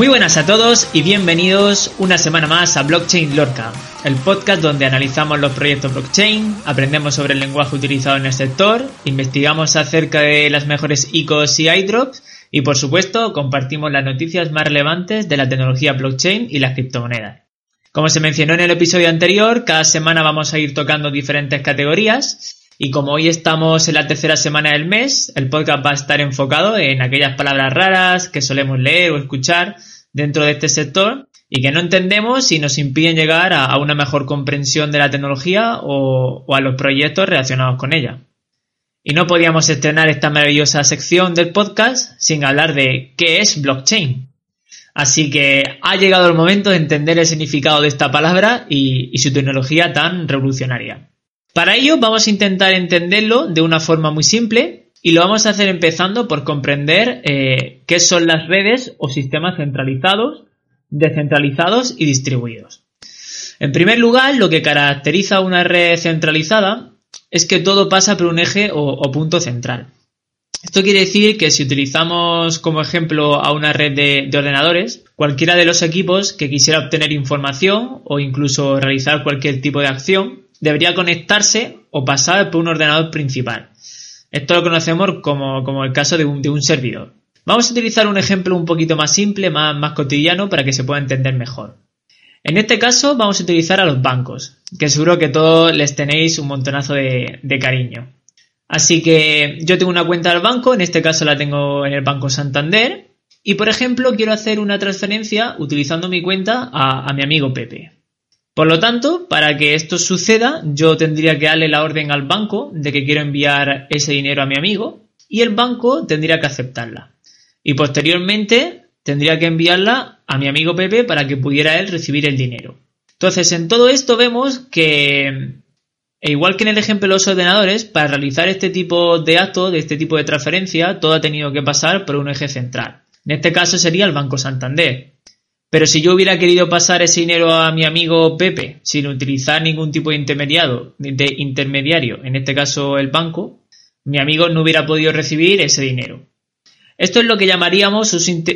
Muy buenas a todos y bienvenidos una semana más a Blockchain Lorca, el podcast donde analizamos los proyectos blockchain, aprendemos sobre el lenguaje utilizado en el sector, investigamos acerca de las mejores ICOs y iDrops y por supuesto compartimos las noticias más relevantes de la tecnología blockchain y las criptomonedas. Como se mencionó en el episodio anterior, cada semana vamos a ir tocando diferentes categorías y como hoy estamos en la tercera semana del mes, el podcast va a estar enfocado en aquellas palabras raras que solemos leer o escuchar dentro de este sector y que no entendemos y nos impiden llegar a, una mejor comprensión de la tecnología o, a los proyectos relacionados con ella. Y no podíamos estrenar esta maravillosa sección del podcast sin hablar de qué es blockchain. Así que ha llegado el momento de entender el significado de esta palabra y su tecnología tan revolucionaria. Para ello vamos a intentar entenderlo de una forma muy simple y lo vamos a hacer empezando por comprender eh, qué son las redes o sistemas centralizados, descentralizados y distribuidos. En primer lugar, lo que caracteriza a una red centralizada es que todo pasa por un eje o, punto central. Esto quiere decir que si utilizamos como ejemplo a una red de, ordenadores, cualquiera de los equipos que quisiera obtener información o incluso realizar cualquier tipo de acción debería conectarse o pasar por un ordenador principal. Esto lo conocemos como, el caso de un, servidor. Vamos a utilizar un ejemplo un poquito más simple, más, más cotidiano, para que se pueda entender mejor. En este caso vamos a utilizar a los bancos, que seguro que todos les tenéis un montonazo de, cariño. Así que yo tengo una cuenta del banco, en este caso la tengo en el Banco Santander, y por ejemplo quiero hacer una transferencia utilizando mi cuenta a mi amigo Pepe. Por lo tanto, para que esto suceda, yo tendría que darle la orden al banco de que quiero enviar ese dinero a mi amigo y el banco tendría que aceptarla. Y posteriormente tendría que enviarla a mi amigo Pepe para que pudiera él recibir el dinero. Entonces, en todo esto vemos que, e igual que en el ejemplo de los ordenadores, para realizar este tipo de acto, de este tipo de transferencia, todo ha tenido que pasar por un eje central. En este caso sería el Banco Santander. Pero si yo hubiera querido pasar ese dinero a mi amigo Pepe sin utilizar ningún tipo de intermediario, de intermediario, en este caso el banco, mi amigo no hubiera podido recibir ese dinero. Esto es lo que llamaríamos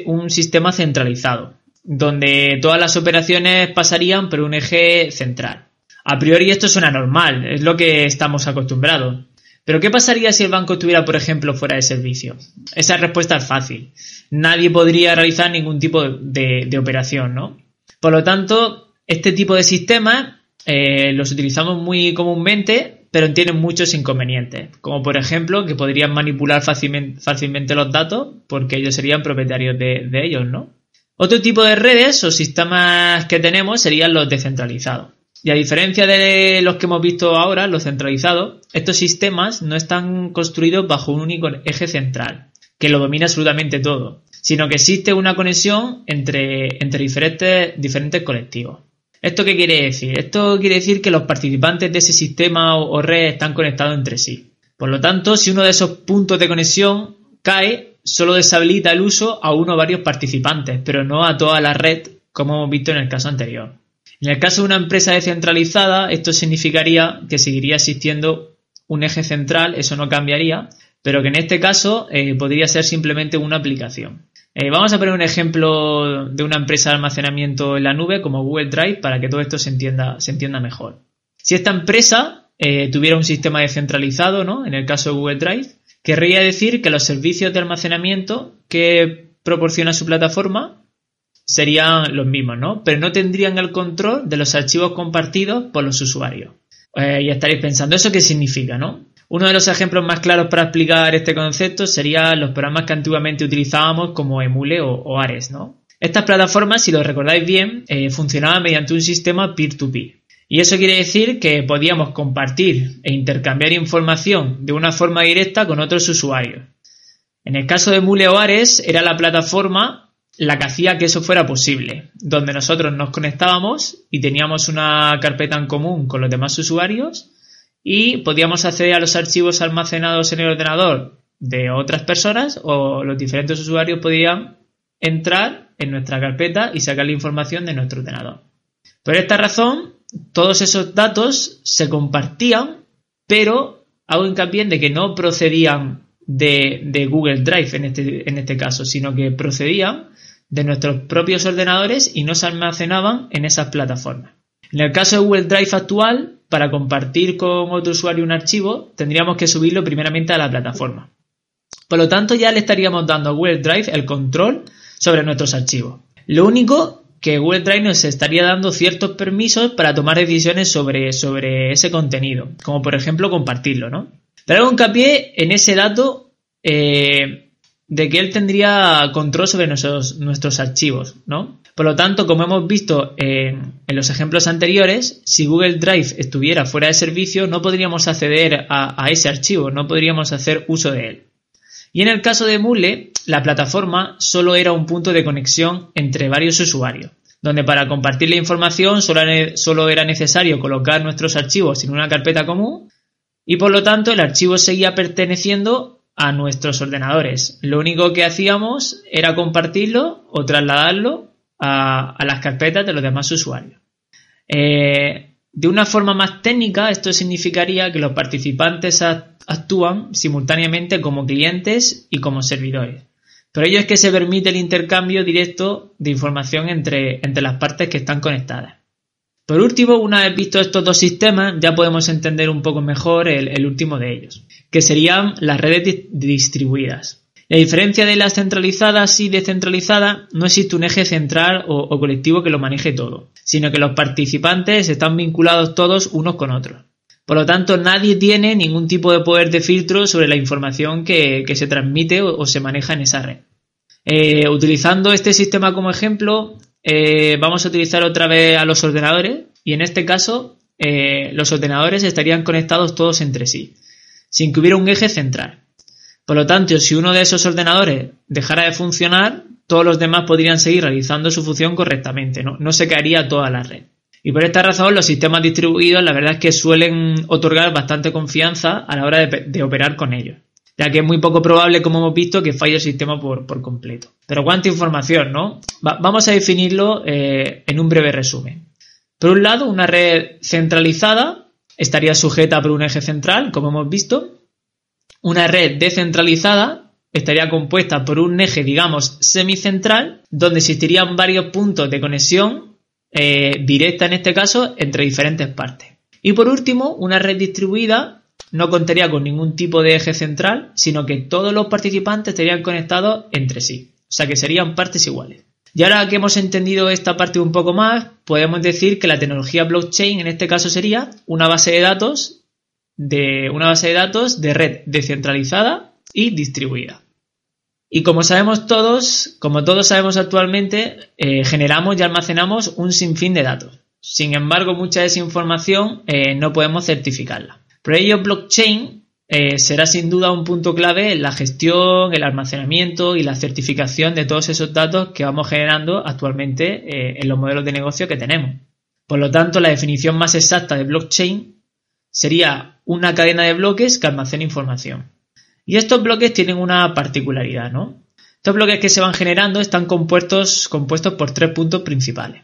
un sistema centralizado, donde todas las operaciones pasarían por un eje central. A priori esto suena normal, es lo que estamos acostumbrados. Pero ¿qué pasaría si el banco estuviera, por ejemplo, fuera de servicio? Esa respuesta es fácil. Nadie podría realizar ningún tipo de, operación, ¿no? Por lo tanto, este tipo de sistemas eh, los utilizamos muy comúnmente, pero tienen muchos inconvenientes, como por ejemplo que podrían manipular fácilmente, los datos porque ellos serían propietarios de, de ellos, ¿no? Otro tipo de redes o sistemas que tenemos serían los descentralizados. Y a diferencia de los que hemos visto ahora, los centralizados, estos sistemas no están construidos bajo un único eje central, que lo domina absolutamente todo, sino que existe una conexión entre, diferentes, diferentes colectivos. ¿Esto qué quiere decir? Esto quiere decir que los participantes de ese sistema o, red están conectados entre sí. Por lo tanto, si uno de esos puntos de conexión cae, solo deshabilita el uso a uno o varios participantes, pero no a toda la red, como hemos visto en el caso anterior. En el caso de una empresa descentralizada, esto significaría que seguiría existiendo un eje central, eso no cambiaría, pero que en este caso eh, podría ser simplemente una aplicación. Eh, vamos a poner un ejemplo de una empresa de almacenamiento en la nube como Google Drive para que todo esto se entienda, mejor. Si esta empresa eh, tuviera un sistema descentralizado, ¿no? en el caso de Google Drive, querría decir que los servicios de almacenamiento que proporciona su plataforma serían los mismos, ¿no? Pero no tendrían el control de los archivos compartidos por los usuarios. Eh, y estaréis pensando, ¿eso qué significa, no? Uno de los ejemplos más claros para explicar este concepto serían los programas que antiguamente utilizábamos como Emule o, Ares, ¿no? Estas plataformas, si lo recordáis bien, eh, funcionaban mediante un sistema peer-to-peer. Y eso quiere decir que podíamos compartir e intercambiar información de una forma directa con otros usuarios. En el caso de Emule o Ares, era la plataforma la que hacía que eso fuera posible, donde nosotros nos conectábamos y teníamos una carpeta en común con los demás usuarios y podíamos acceder a los archivos almacenados en el ordenador de otras personas o los diferentes usuarios podían entrar en nuestra carpeta y sacar la información de nuestro ordenador. Por esta razón, todos esos datos se compartían, pero hago hincapié en de que no procedían de, Google Drive en este, en este caso, sino que procedían de nuestros propios ordenadores y no se almacenaban en esas plataformas. En el caso de Google Drive actual, para compartir con otro usuario un archivo, tendríamos que subirlo primeramente a la plataforma. Por lo tanto, ya le estaríamos dando a Google Drive el control sobre nuestros archivos. Lo único que Google Drive nos estaría dando ciertos permisos para tomar decisiones sobre, sobre ese contenido, como por ejemplo compartirlo, ¿no? Traigo hincapié en ese dato eh, de que él tendría control sobre nuestros, nuestros archivos, ¿no? Por lo tanto, como hemos visto en, los ejemplos anteriores, si Google Drive estuviera fuera de servicio, no podríamos acceder a, ese archivo, no podríamos hacer uso de él. Y en el caso de Mule, la plataforma solo era un punto de conexión entre varios usuarios, donde para compartir la información solo era necesario colocar nuestros archivos en una carpeta común y por lo tanto el archivo seguía perteneciendo a nuestros ordenadores. Lo único que hacíamos era compartirlo o trasladarlo a, las carpetas de los demás usuarios. Eh, de una forma más técnica, esto significaría que los participantes actúan simultáneamente como clientes y como servidores. Por ello es que se permite el intercambio directo de información entre, entre las partes que están conectadas. Por último, una vez visto estos dos sistemas, ya podemos entender un poco mejor el, último de ellos, que serían las redes distribuidas. La diferencia de las centralizadas y descentralizadas no existe un eje central o, colectivo que lo maneje todo, sino que los participantes están vinculados todos unos con otros. Por lo tanto, nadie tiene ningún tipo de poder de filtro sobre la información que, se transmite o, se maneja en esa red. Eh, utilizando este sistema como ejemplo, eh, vamos a utilizar otra vez a los ordenadores y en este caso eh, los ordenadores estarían conectados todos entre sí, sin que hubiera un eje central. Por lo tanto, si uno de esos ordenadores dejara de funcionar, todos los demás podrían seguir realizando su función correctamente, no, se caería toda la red. Y por esta razón, los sistemas distribuidos, la verdad es que suelen otorgar bastante confianza a la hora de operar con ellos ya que es muy poco probable, como hemos visto, que falle el sistema por, completo. Pero cuánta información, ¿no? vamos a definirlo eh, en un breve resumen. Por un lado, una red centralizada estaría sujeta por un eje central, como hemos visto. Una red descentralizada estaría compuesta por un eje, digamos, semicentral, donde existirían varios puntos de conexión eh, directa, en este caso, entre diferentes partes. Y por último, una red distribuida no contaría con ningún tipo de eje central, sino que todos los participantes estarían conectados entre sí, sea que serían partes iguales. Y ahora que hemos entendido esta parte un poco más, podemos decir que la tecnología blockchain en este caso sería una base de datos de una base de datos de red descentralizada y distribuida. Y como sabemos todos, como todos sabemos actualmente, eh, generamos y almacenamos un sinfín de datos. Sin embargo, mucha de esa información eh, no podemos certificarla. Por ello, blockchain eh, será sin duda un punto clave en la gestión, el almacenamiento y la certificación de todos esos datos que vamos generando actualmente eh, en los modelos de negocio que tenemos. Por lo tanto, la definición más exacta de blockchain sería una cadena de bloques que almacena información. Y estos bloques tienen una particularidad, ¿no? Estos bloques que se van generando están compuestos, compuestos por tres puntos principales.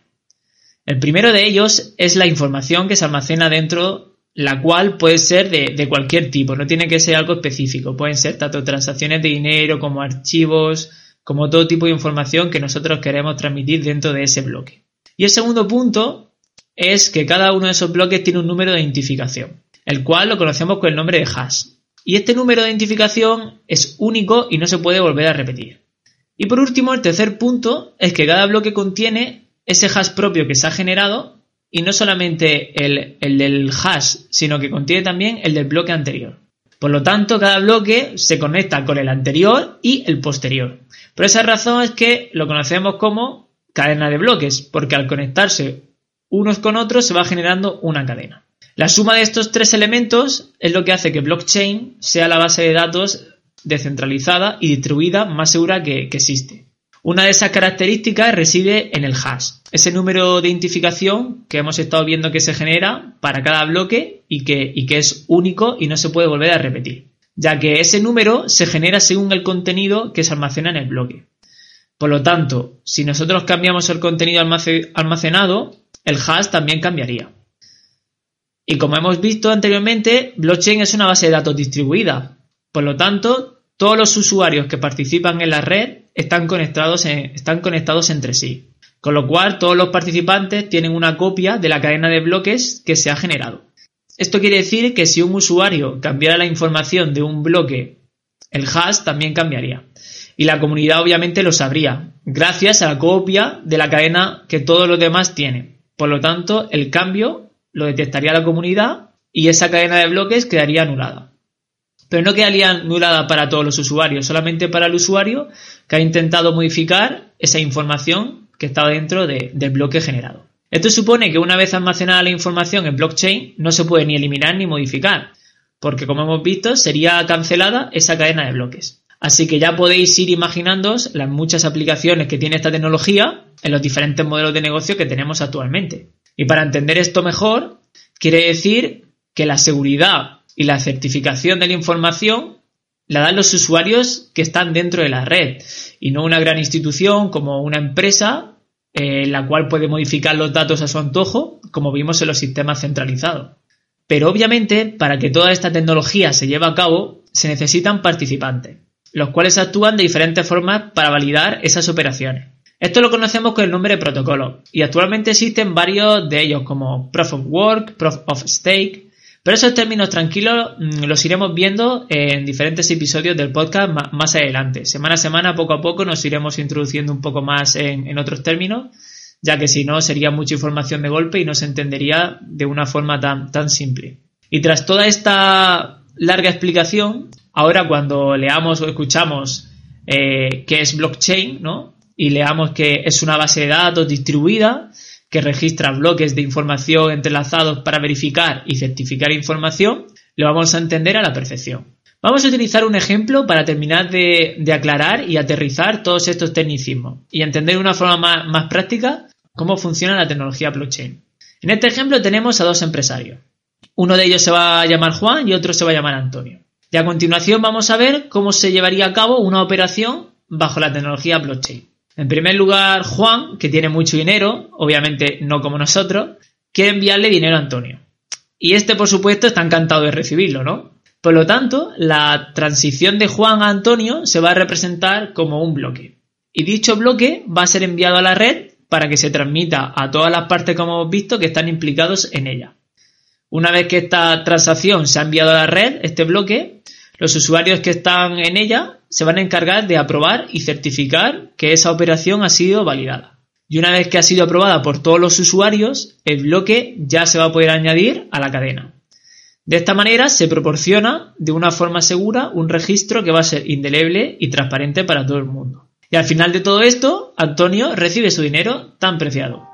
El primero de ellos es la información que se almacena dentro la cual puede ser de, cualquier tipo, no tiene que ser algo específico, pueden ser tanto transacciones de dinero como archivos, como todo tipo de información que nosotros queremos transmitir dentro de ese bloque. Y el segundo punto es que cada uno de esos bloques tiene un número de identificación, el cual lo conocemos con el nombre de hash. Y este número de identificación es único y no se puede volver a repetir. Y por último, el tercer punto es que cada bloque contiene ese hash propio que se ha generado y no solamente el, del hash, sino que contiene también el del bloque anterior. Por lo tanto, cada bloque se conecta con el anterior y el posterior. Por esa razón es que lo conocemos como cadena de bloques, porque al conectarse unos con otros se va generando una cadena. La suma de estos tres elementos es lo que hace que blockchain sea la base de datos descentralizada y distribuida más segura que existe. Una de esas características reside en el hash, ese número de identificación que hemos estado viendo que se genera para cada bloque y que, que es único y no se puede volver a repetir, ya que ese número se genera según el contenido que se almacena en el bloque. Por lo tanto, si nosotros cambiamos el contenido almacenado, el hash también cambiaría. Y como hemos visto anteriormente, blockchain es una base de datos distribuida. Por lo tanto, todos los usuarios que participan en la red están conectados, están conectados entre sí. Con lo cual, todos los participantes tienen una copia de la cadena de bloques que se ha generado. Esto quiere decir que si un usuario cambiara la información de un bloque, el hash también cambiaría. Y la comunidad obviamente lo sabría, gracias a la copia de la cadena que todos los demás tienen. Por lo tanto, el cambio lo detectaría la comunidad y esa cadena de bloques quedaría anulada. Pero no quedaría anulada para todos los usuarios, solamente para el usuario que ha intentado modificar esa información que estaba dentro del bloque generado. Esto supone que una vez almacenada la información en blockchain no se puede ni eliminar ni modificar, porque como hemos visto sería cancelada esa cadena de bloques. Así que ya podéis ir imaginándoos las muchas aplicaciones que tiene esta tecnología en los diferentes modelos de negocio que tenemos actualmente. Y para entender esto mejor, quiere decir que la seguridad y la certificación de la información la dan los usuarios que están dentro de la red y no una gran institución como una empresa eh, la cual puede modificar los datos a su antojo, como vimos en los sistemas centralizados. Pero obviamente, para que toda esta tecnología se lleve a cabo, se necesitan participantes, los cuales actúan de diferentes formas para validar esas operaciones. Esto lo conocemos con el nombre de protocolo y actualmente existen varios de ellos como Proof of Work, Proof of Stake, pero esos términos tranquilos mm, los iremos viendo en diferentes episodios del podcast más adelante. Semana a semana, poco a poco, nos iremos introduciendo un poco más en, otros términos, ya que si no sería mucha información de golpe y no se entendería de una forma tan, tan simple. Y tras toda esta larga explicación, ahora cuando leamos o escuchamos eh, qué es blockchain, ¿no? y leamos que es una base de datos distribuida que registra bloques de información entrelazados para verificar y certificar información, lo vamos a entender a la perfección. Vamos a utilizar un ejemplo para terminar de, aclarar y aterrizar todos estos tecnicismos y entender de una forma más, más práctica cómo funciona la tecnología blockchain. En este ejemplo tenemos a dos empresarios. Uno de ellos se va a llamar Juan y otro se va a llamar Antonio. Y a continuación vamos a ver cómo se llevaría a cabo una operación bajo la tecnología blockchain. En primer lugar, Juan, que tiene mucho dinero, obviamente no como nosotros, quiere enviarle dinero a Antonio. Y este, por supuesto, está encantado de recibirlo, ¿no? Por lo tanto, la transición de Juan a Antonio se va a representar como un bloque. Y dicho bloque va a ser enviado a la red para que se transmita a todas las partes, como hemos visto, que están implicados en ella. Una vez que esta transacción se ha enviado a la red, este bloque, los usuarios que están en ella se van a encargar de aprobar y certificar que esa operación ha sido validada. Y una vez que ha sido aprobada por todos los usuarios, el bloque ya se va a poder añadir a la cadena. De esta manera se proporciona de una forma segura un registro que va a ser indeleble y transparente para todo el mundo. Y al final de todo esto, Antonio recibe su dinero tan preciado.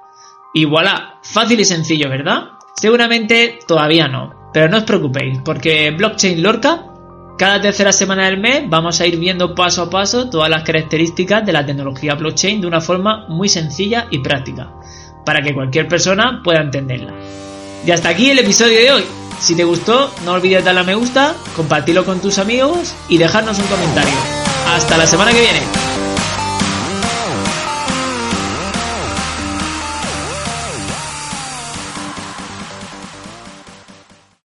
Y voilà, fácil y sencillo, ¿verdad? Seguramente todavía no, pero no os preocupéis, porque Blockchain Lorca cada tercera semana del mes vamos a ir viendo paso a paso todas las características de la tecnología blockchain de una forma muy sencilla y práctica, para que cualquier persona pueda entenderla. Y hasta aquí el episodio de hoy. Si te gustó, no olvides darle a me gusta, compartirlo con tus amigos y dejarnos un comentario. Hasta la semana que viene.